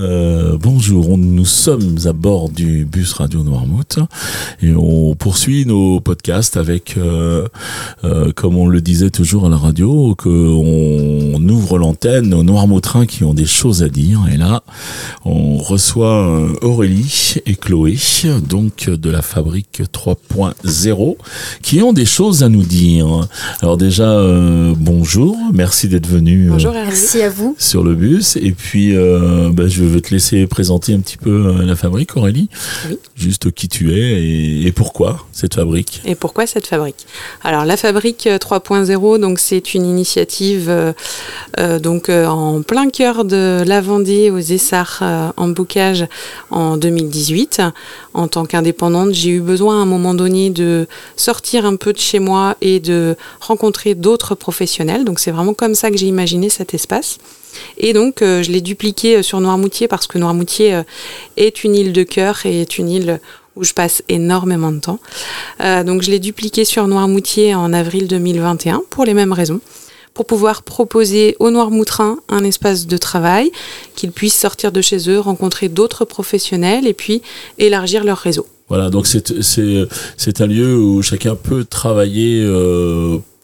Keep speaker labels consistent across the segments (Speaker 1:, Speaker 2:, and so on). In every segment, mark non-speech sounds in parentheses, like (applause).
Speaker 1: Euh, bonjour, nous sommes à bord du bus Radio Noirmouth et on poursuit nos podcasts avec, euh, euh, comme on le disait toujours à la radio, qu'on ouvre l'antenne aux Noirmoutrins qui ont des choses à dire. Et là, on reçoit Aurélie et Chloé, donc de la fabrique 3.0, qui ont des choses à nous dire. Alors déjà, bonjour, merci d'être venu.
Speaker 2: Bonjour, merci à vous.
Speaker 1: Sur le bus. Et puis, ben, je vais te laisser présenter un petit peu euh, la fabrique, Aurélie. Juste qui tu es et, pourquoi cette fabrique?
Speaker 2: Et pourquoi cette fabrique? Alors la fabrique 3.0, euh, donc c'est une initiative euh, donc en plein cœur de la Vendée aux Essarts en bocage en 2018. En tant qu'indépendante, j'ai eu besoin à un moment donné de sortir un peu de chez moi et de rencontrer d'autres professionnels. Donc c'est vraiment comme ça que j'ai imaginé cet espace. Et donc, euh, je l'ai dupliqué euh, sur Noirmoutier parce que Noirmoutier euh, est une île de cœur et est une île où je passe énormément de temps. donc, je l'ai dupliqué sur Noirmoutier en avril 2021 pour les mêmes raisons pour pouvoir proposer aux Noirmoutrins un espace de travail, qu'ils puissent sortir de chez eux, rencontrer d'autres professionnels et puis élargir leur réseau.
Speaker 1: Voilà, donc c'est un lieu où chacun peut travailler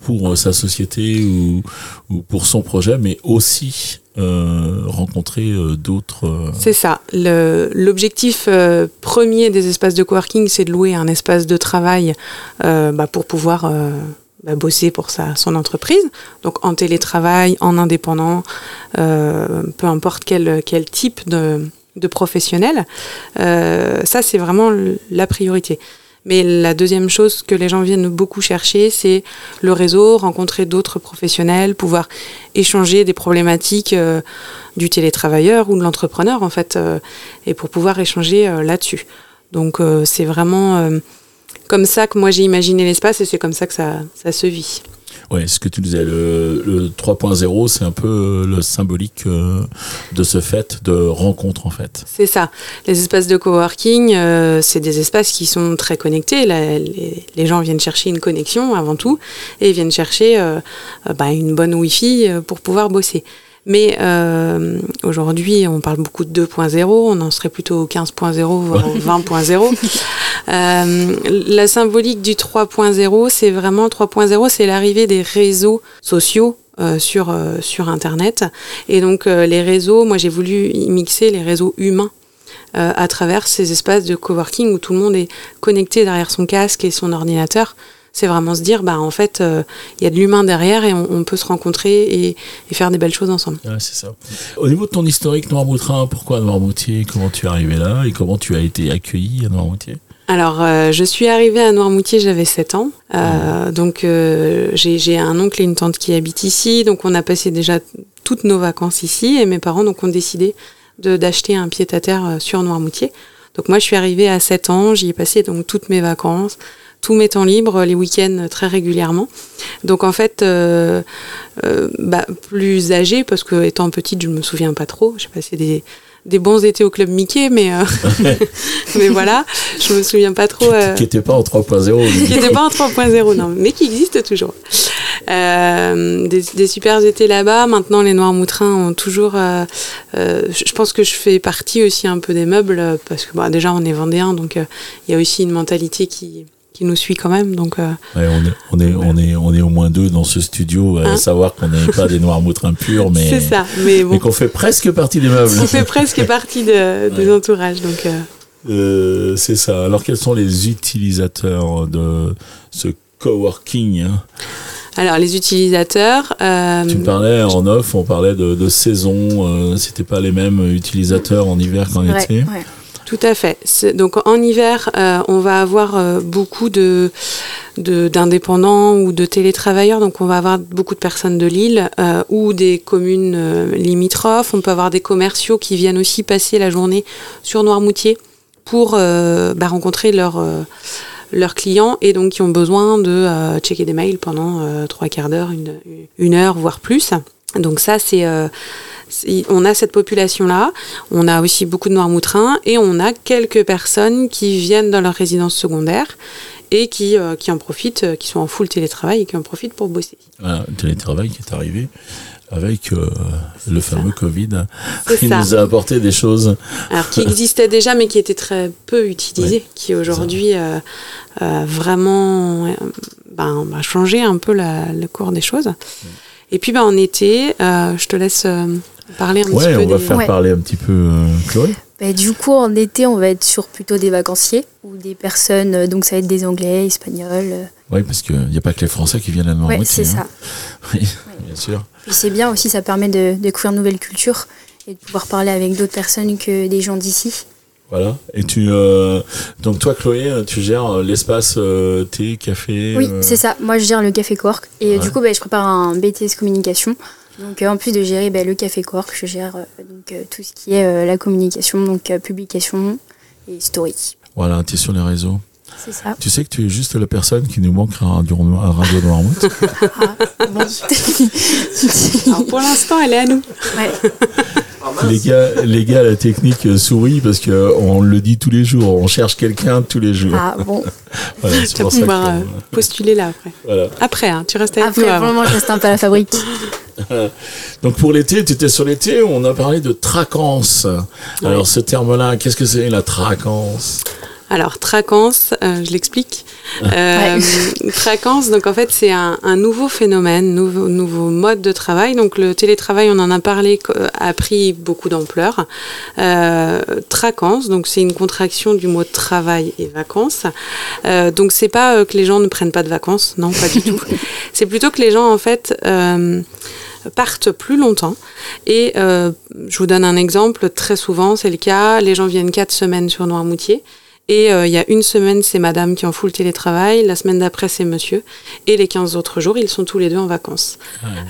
Speaker 1: pour sa société ou, ou, pour son projet, mais aussi euh, rencontrer euh, d'autres.
Speaker 2: C'est ça. L'objectif premier des espaces de coworking, c'est de louer un espace de travail bah, pour pouvoir bah, bosser pour sa, son entreprise. Donc en télétravail, en indépendant, peu importe quel, quel type de, de professionnel. ça, c'est vraiment la priorité. Mais la deuxième chose que les gens viennent beaucoup chercher, c'est le réseau, rencontrer d'autres professionnels, pouvoir échanger des problématiques euh, du télétravailleur ou de l'entrepreneur, en fait, euh, et pour pouvoir échanger euh, là-dessus. Donc c'est vraiment comme ça que moi j'ai imaginé l'espace et c'est comme ça que ça, ça se vit.
Speaker 1: Ouais, ce que tu disais, le, 3.0, c'est un peu euh, le symbolique euh, de ce fait de rencontre en fait.
Speaker 2: C'est ça. Les espaces de coworking, euh, c'est des espaces qui sont très connectés. les, gens viennent chercher une connexion avant tout et viennent chercher bah, une bonne Wi-Fi pour pouvoir bosser. Mais euh, aujourd'hui, on parle beaucoup de 2.0, on en serait plutôt au 15.0, voire 20.0. (laughs) euh, la symbolique du 3.0, c'est vraiment 3.0, c'est l'arrivée des réseaux sociaux euh, sur, euh, sur Internet. Et donc euh, les réseaux, moi j'ai voulu mixer les réseaux humains à travers ces espaces de coworking où tout le monde est connecté derrière son casque et son ordinateur c'est vraiment se dire, bah, en fait, euh, il y a de l'humain derrière et on, peut se rencontrer et, faire des belles choses ensemble.
Speaker 1: c'est ça. Au niveau de ton historique Noirmoutrin, pourquoi Noirmoutier Comment tu es arrivé là et comment tu as été accueilli à Noirmoutier
Speaker 2: alors, euh, je suis arrivée à Noirmoutier, j'avais 7 ans. Euh, donc, j'ai un oncle et une tante qui habitent ici. Donc, on a passé déjà toutes nos vacances ici. Et mes parents donc, ont décidé d'acheter un pied-à-terre sur Noirmoutier. Donc, moi, je suis arrivée à 7 ans. J'y ai passé donc toutes mes vacances tous mes temps libres, les week-ends très régulièrement. Donc en fait, euh, euh, bah, plus âgée, parce que étant petite, je ne me souviens pas trop. J'ai passé des, des bons étés au club Mickey, mais, euh, (laughs) mais voilà, je me souviens pas trop.
Speaker 1: Qui n'était pas en 3.0.
Speaker 2: qui n'était pas en 3.0, non, mais qui existe toujours. des, des super étés là-bas. Maintenant, les Noirs Moutrins ont toujours. je pense que je fais partie aussi un peu des meubles, parce que bah, déjà, on est vendéens, donc il y a aussi une mentalité qui qui nous suit quand même. Donc,
Speaker 1: euh, on, est, on, est, on, est, on est au moins deux dans ce studio, à hein savoir qu'on n'est pas des noirs moutres impurs, mais,
Speaker 2: ça, mais, bon.
Speaker 1: mais qu'on fait presque partie des meubles.
Speaker 2: On fait presque partie de, des entourages. Donc, euh.
Speaker 1: Euh, c'est ça. Alors, quels sont les utilisateurs de ce coworking hein?
Speaker 2: Alors les utilisateurs.
Speaker 1: tu me parlais en off, on parlait de, de saison. C'était pas les mêmes utilisateurs en hiver qu'en été? Ouais.
Speaker 2: Tout à fait. Donc en hiver, euh, on va avoir euh, beaucoup de d'indépendants ou de télétravailleurs. Donc on va avoir beaucoup de personnes de Lille euh, ou des communes limitrophes. On peut avoir des commerciaux qui viennent aussi passer la journée sur Noirmoutier pour bah, rencontrer leurs leurs clients et donc qui ont besoin de checker des mails pendant trois quarts d'heure, une, une heure, voire plus. Donc ça, c'est on a cette population-là, on a aussi beaucoup de Noirmoutrins et on a quelques personnes qui viennent dans leur résidence secondaire et qui, euh, qui en profitent, euh, qui sont en full télétravail et qui en profitent pour bosser.
Speaker 1: Voilà, le télétravail qui est arrivé. avec euh, le fameux Covid qui
Speaker 2: ça.
Speaker 1: nous a apporté des choses.
Speaker 2: Alors qui existait déjà mais qui était très peu utilisé, qui aujourd'hui euh, a vraiment euh, ben, ben, changé un peu la- le cours des choses. Et puis ben, en été, euh, je te laisse euh, parler un petit
Speaker 1: Ouais,
Speaker 2: peu
Speaker 1: on va
Speaker 2: des-
Speaker 1: faire
Speaker 3: Ouais.
Speaker 1: parler un petit peu euh, Chloé.
Speaker 3: Bah, du coup, en été, on va être sur plutôt des vacanciers ou des personnes, euh, donc ça va être des Anglais, Espagnols.
Speaker 1: Oui, parce qu'il n'y a pas que les Français qui viennent à
Speaker 3: Ouais,
Speaker 1: Noirmoutier.
Speaker 3: c'est ça.
Speaker 1: hein. (laughs) Oui, bien sûr.
Speaker 3: Puis c'est bien aussi, ça permet de découvrir une nouvelle culture et de pouvoir parler avec d'autres personnes que des gens d'ici.
Speaker 1: Voilà. Et tu, euh, donc toi, Chloé, euh, tu gères euh, l'espace euh, thé, café.
Speaker 3: Oui,
Speaker 1: euh,
Speaker 3: c'est ça. Moi, je gère le Café Cork et
Speaker 1: Ouais.
Speaker 3: du coup, bah, je prépare un BTS communication. Donc, euh, en plus de gérer bah, le Café Cork, je gère euh, donc, euh, tout ce qui est euh, la communication, donc euh, publication et story.
Speaker 1: Voilà, tu es sur les réseaux.
Speaker 3: C'est ça.
Speaker 1: Tu sais que tu es juste la personne qui nous manque à Radio, à Radio Noirmouth.
Speaker 3: Ah, bon. (laughs)
Speaker 2: Alors, pour l'instant, elle est à nous.
Speaker 3: Ouais.
Speaker 1: Les gars, les gars, la technique euh, sourit parce que euh, on le dit tous les jours. On cherche quelqu'un tous les jours.
Speaker 3: Ah, bon. (laughs)
Speaker 1: Voilà, c'est pour ça
Speaker 2: pouvoir
Speaker 1: que,
Speaker 2: euh, postuler là après.
Speaker 1: voilà.
Speaker 2: Après, hein, tu restes avec
Speaker 3: Après,
Speaker 2: nous
Speaker 3: pour le
Speaker 2: avant.
Speaker 3: moment, je reste un peu à la fabrique. (laughs) (laughs)
Speaker 1: Donc pour l'été, tu étais sur l'été, on a parlé de traquance. Alors ce terme-là, qu'est-ce que c'est la traquance
Speaker 2: Alors, traquance, euh, je l'explique. Euh, (laughs) traquance, donc en fait, c'est un, un nouveau phénomène, nouveau, nouveau mode de travail. Donc, le télétravail, on en a parlé, co- a pris beaucoup d'ampleur. Euh, traquance, donc c'est une contraction du mot travail et vacances. Euh, donc, c'est pas euh, que les gens ne prennent pas de vacances, non, pas du tout. (laughs) C'est plutôt que les gens, en fait, euh, partent plus longtemps. Et euh, je vous donne un exemple, très souvent, c'est le cas, les gens viennent quatre semaines sur Noirmoutier. Et euh, il y a une semaine, c'est madame qui en full télétravail. La semaine d'après, c'est monsieur. Et les 15 autres jours, ils sont tous les deux en vacances.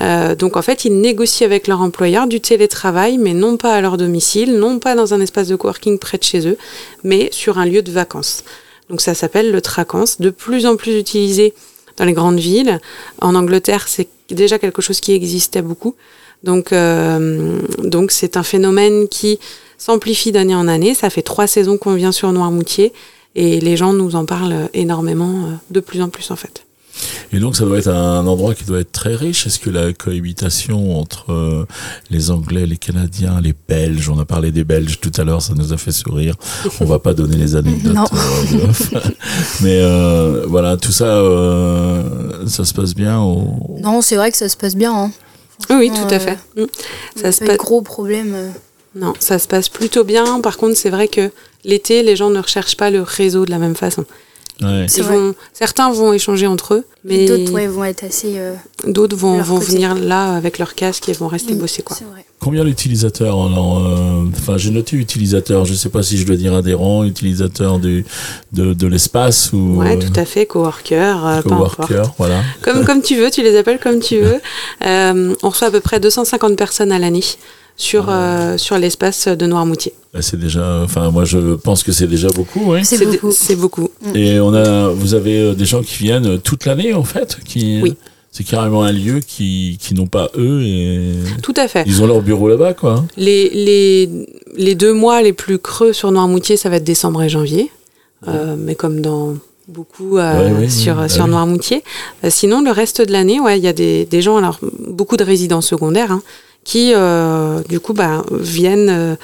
Speaker 2: Euh, donc, en fait, ils négocient avec leur employeur du télétravail, mais non pas à leur domicile, non pas dans un espace de coworking près de chez eux, mais sur un lieu de vacances. Donc, ça s'appelle le tracance, de plus en plus utilisé dans les grandes villes. En Angleterre, c'est déjà quelque chose qui existait beaucoup. Donc, euh, donc c'est un phénomène qui s'amplifie d'année en année. Ça fait trois saisons qu'on vient sur Noirmoutier et les gens nous en parlent énormément, euh, de plus en plus en fait.
Speaker 1: Et donc ça doit être un endroit qui doit être très riche. Est-ce que la cohabitation entre euh, les Anglais, les Canadiens, les Belges, on a parlé des Belges tout à l'heure, ça nous a fait sourire. On va pas donner les anecdotes.
Speaker 3: Non.
Speaker 1: euh. (laughs) Mais euh, voilà, tout ça, euh, ça se passe bien. Au...
Speaker 3: Non, c'est vrai que ça se passe bien. Hein.
Speaker 2: Oui, tout
Speaker 3: Euh,
Speaker 2: à fait. Mm. Ça se passe.
Speaker 3: gros problèmes.
Speaker 2: Non, ça se passe plutôt bien. Par contre, c'est vrai que l'été, les gens ne recherchent pas le réseau de la même façon.
Speaker 1: Ouais.
Speaker 3: C'est
Speaker 2: Ils
Speaker 3: vrai.
Speaker 2: vont, certains vont échanger entre eux, mais
Speaker 3: D'autres ouais, vont être assez. euh,
Speaker 2: d'autres vont, venir là avec leur casque et vont rester
Speaker 3: oui,
Speaker 2: bosser quoi.
Speaker 3: Vrai.
Speaker 1: Combien d'utilisateurs euh, Enfin, j'ai noté utilisateur. Je sais pas si je dois dire adhérent, utilisateur du de, de l'espace ou
Speaker 2: Ouais,
Speaker 1: euh,
Speaker 2: tout à fait, coworker, euh, peu importe.
Speaker 1: coworker. Voilà.
Speaker 2: Comme, comme tu veux, tu les appelles comme tu veux. (laughs) Euh, on reçoit à peu près 250 personnes à l'année sur, euh, sur l'espace de Noirmoutier.
Speaker 1: C'est déjà. Enfin, moi, je pense que c'est déjà beaucoup. Oui.
Speaker 3: C'est beaucoup.
Speaker 2: c'est beaucoup.
Speaker 1: Et on a, vous avez euh, des gens qui viennent euh, toute l'année en fait, qui.
Speaker 2: Oui.
Speaker 1: C'est carrément un lieu qui, qui n'ont pas eux et
Speaker 2: Tout à fait.
Speaker 1: ils ont leur bureau là-bas quoi.
Speaker 2: Les, les, les deux mois les plus creux sur Noirmoutier, ça va être décembre et janvier. Euh, mais comme dans beaucoup euh,
Speaker 1: Ouais, ouais,
Speaker 2: sur,
Speaker 1: ouais,
Speaker 2: sur
Speaker 1: ouais.
Speaker 2: Noirmoutier. Euh, sinon, le reste de l'année, ouais, il y a des, des gens, alors beaucoup de résidents secondaires, hein, qui euh, du coup bah, viennent, euh,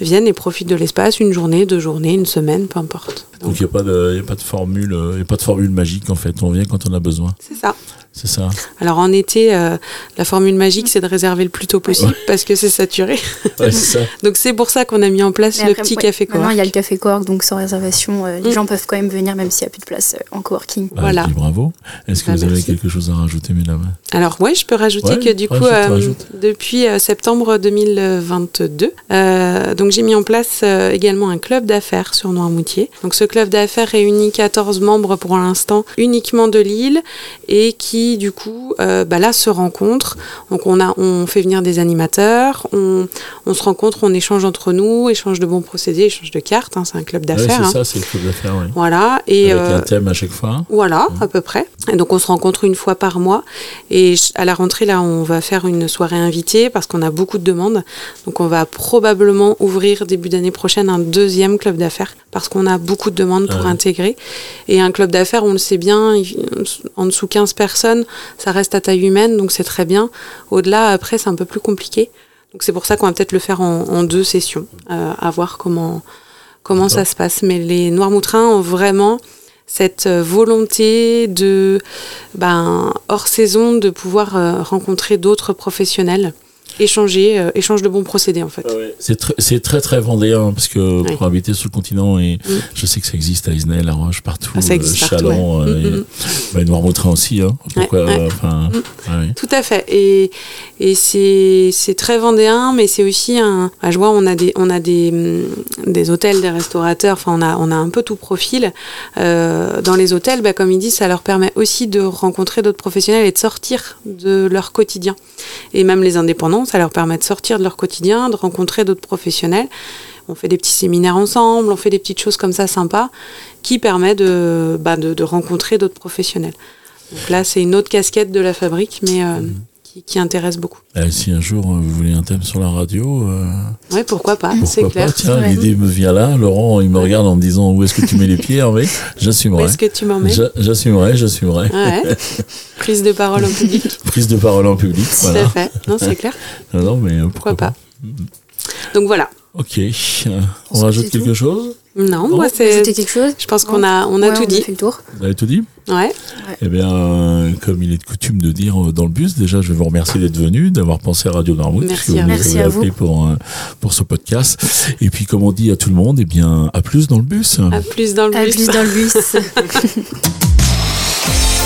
Speaker 2: viennent et profitent de l'espace une journée, deux journées, une semaine, peu importe.
Speaker 1: Donc il n'y a pas de formule, y a pas de formule magique en fait. On vient quand on a besoin.
Speaker 2: C'est ça.
Speaker 1: C'est ça.
Speaker 2: Alors en été, euh, la formule magique, c'est de réserver le plus tôt possible parce que c'est saturé. (laughs)
Speaker 1: Ouais, c'est ça.
Speaker 2: Donc c'est pour ça qu'on a mis en place le petit
Speaker 3: ouais,
Speaker 2: café
Speaker 3: Maintenant,
Speaker 2: cowork.
Speaker 3: il y a le café cowork, donc sans réservation, euh, les
Speaker 2: Mm.
Speaker 3: gens peuvent quand même venir, même s'il n'y a plus de place euh, en coworking.
Speaker 1: Bah,
Speaker 2: Voilà.
Speaker 1: bravo. Est-ce que
Speaker 2: Bah,
Speaker 1: vous avez
Speaker 2: merci.
Speaker 1: quelque chose à rajouter, mesdames?
Speaker 2: Alors oui, je peux rajouter
Speaker 1: Ouais,
Speaker 2: que du coup, euh, depuis euh, septembre 2022, euh, donc j'ai mis en place euh, également un club d'affaires sur Noirmoutier. Donc ce club d'affaires réunit 14 membres pour l'instant, uniquement de Lille, et qui du coup, euh, bah là, se rencontrent. Donc on a, on fait venir des animateurs, on, on se rencontre, on échange entre nous, échange de bons procédés, échange de cartes. hein, c'est un club d'affaires.
Speaker 1: c'est
Speaker 2: hein.
Speaker 1: ça, c'est le club d'affaires. Oui.
Speaker 2: Voilà. Et
Speaker 1: Avec
Speaker 2: euh,
Speaker 1: un thème à chaque fois.
Speaker 2: voilà, à peu près. Et donc on se rencontre une fois par mois. Et à la rentrée, là, on va faire une soirée invitée parce qu'on a beaucoup de demandes. Donc on va probablement ouvrir début d'année prochaine un deuxième club d'affaires parce qu'on a beaucoup de demande pour
Speaker 1: Ouais.
Speaker 2: intégrer. Et un club d'affaires, on le sait bien, en dessous 15 personnes, ça reste à taille humaine, donc c'est très bien. Au-delà, après, c'est un peu plus compliqué. Donc c'est pour ça qu'on va peut-être le faire en, en deux sessions, euh, à voir comment, comment ça se passe. Mais les Noirmoutrins ont vraiment cette euh, volonté de, ben, hors saison, de pouvoir euh, rencontrer d'autres professionnels, échanger, euh, échange de bons procédés en fait.
Speaker 1: C'est très, c'est très très vendéen parce que
Speaker 2: Ouais.
Speaker 1: pour habiter sur le continent et
Speaker 2: Mm.
Speaker 1: je sais que ça existe à Isnay, La Roche, partout,
Speaker 2: Ah, ça existe
Speaker 1: euh,
Speaker 2: partout,
Speaker 1: Chalon,
Speaker 2: ouais.
Speaker 1: euh,
Speaker 2: Mm,
Speaker 1: et-
Speaker 2: mm.
Speaker 1: bah, Noirmoutrin aussi. Hein. Pourquoi
Speaker 2: Ouais, ouais.
Speaker 1: euh, Enfin, ouais.
Speaker 2: Tout à fait. Et, et c'est, c'est très vendéen, mais c'est aussi un. ah, je vois, on a des, on a des, hum, des hôtels, des restaurateurs. Enfin, on a, on a un peu tout profil. Euh, dans les hôtels, bah, comme ils disent, ça leur permet aussi de rencontrer d'autres professionnels et de sortir de leur quotidien. Et même les indépendants, ça leur permet de sortir de leur quotidien, de rencontrer d'autres professionnels. On fait des petits séminaires ensemble, on fait des petites choses comme ça sympas qui permettent de, bah, de, rencontrer d'autres professionnels. Donc là, c'est une autre casquette de la fabrique, mais euh, qui, qui intéresse beaucoup.
Speaker 1: Eh, si un jour euh, vous voulez un thème sur la radio, euh,
Speaker 2: Ouais, pourquoi pas, c'est clair.
Speaker 1: Tiens, l'idée me vient là. Laurent, il me regarde en me disant où est-ce que tu mets les pieds, Hervé?
Speaker 2: Où
Speaker 1: J'assumerai.
Speaker 2: est-ce que tu m'emmènes?
Speaker 1: J'a- J'assumerai, j'assumerai.
Speaker 2: Ouais. Prise de parole en public. (laughs)
Speaker 1: Prise de parole en public,
Speaker 2: Tout
Speaker 1: voilà.
Speaker 2: à fait. Non, c'est clair.
Speaker 1: Non, non, mais euh,
Speaker 2: Pourquoi
Speaker 1: pourquoi,
Speaker 2: pas. Donc voilà.
Speaker 1: Ok. Euh, on rajoute quelque chose?
Speaker 2: Non, moi, c'est.
Speaker 3: Ajouter quelque chose
Speaker 2: Je pense qu'on a, on a
Speaker 3: Ouais,
Speaker 2: tout dit.
Speaker 3: fait le tour.
Speaker 1: Vous avez tout dit
Speaker 2: Ouais.
Speaker 1: Eh bien, euh, comme il est de coutume de dire euh, dans le bus, déjà, je vais vous remercier d'être venu, d'avoir pensé à Radio Normouth,
Speaker 2: Merci
Speaker 1: que vous
Speaker 2: à
Speaker 1: nous
Speaker 2: vous.
Speaker 3: Merci
Speaker 1: avez
Speaker 3: à vous.
Speaker 1: appelé pour, euh, pour ce podcast. Et puis, comme on dit à tout le monde, eh bien, à plus dans le bus.
Speaker 2: À plus dans le
Speaker 3: À
Speaker 2: bus.
Speaker 3: plus dans le bus. (laughs) (laughs)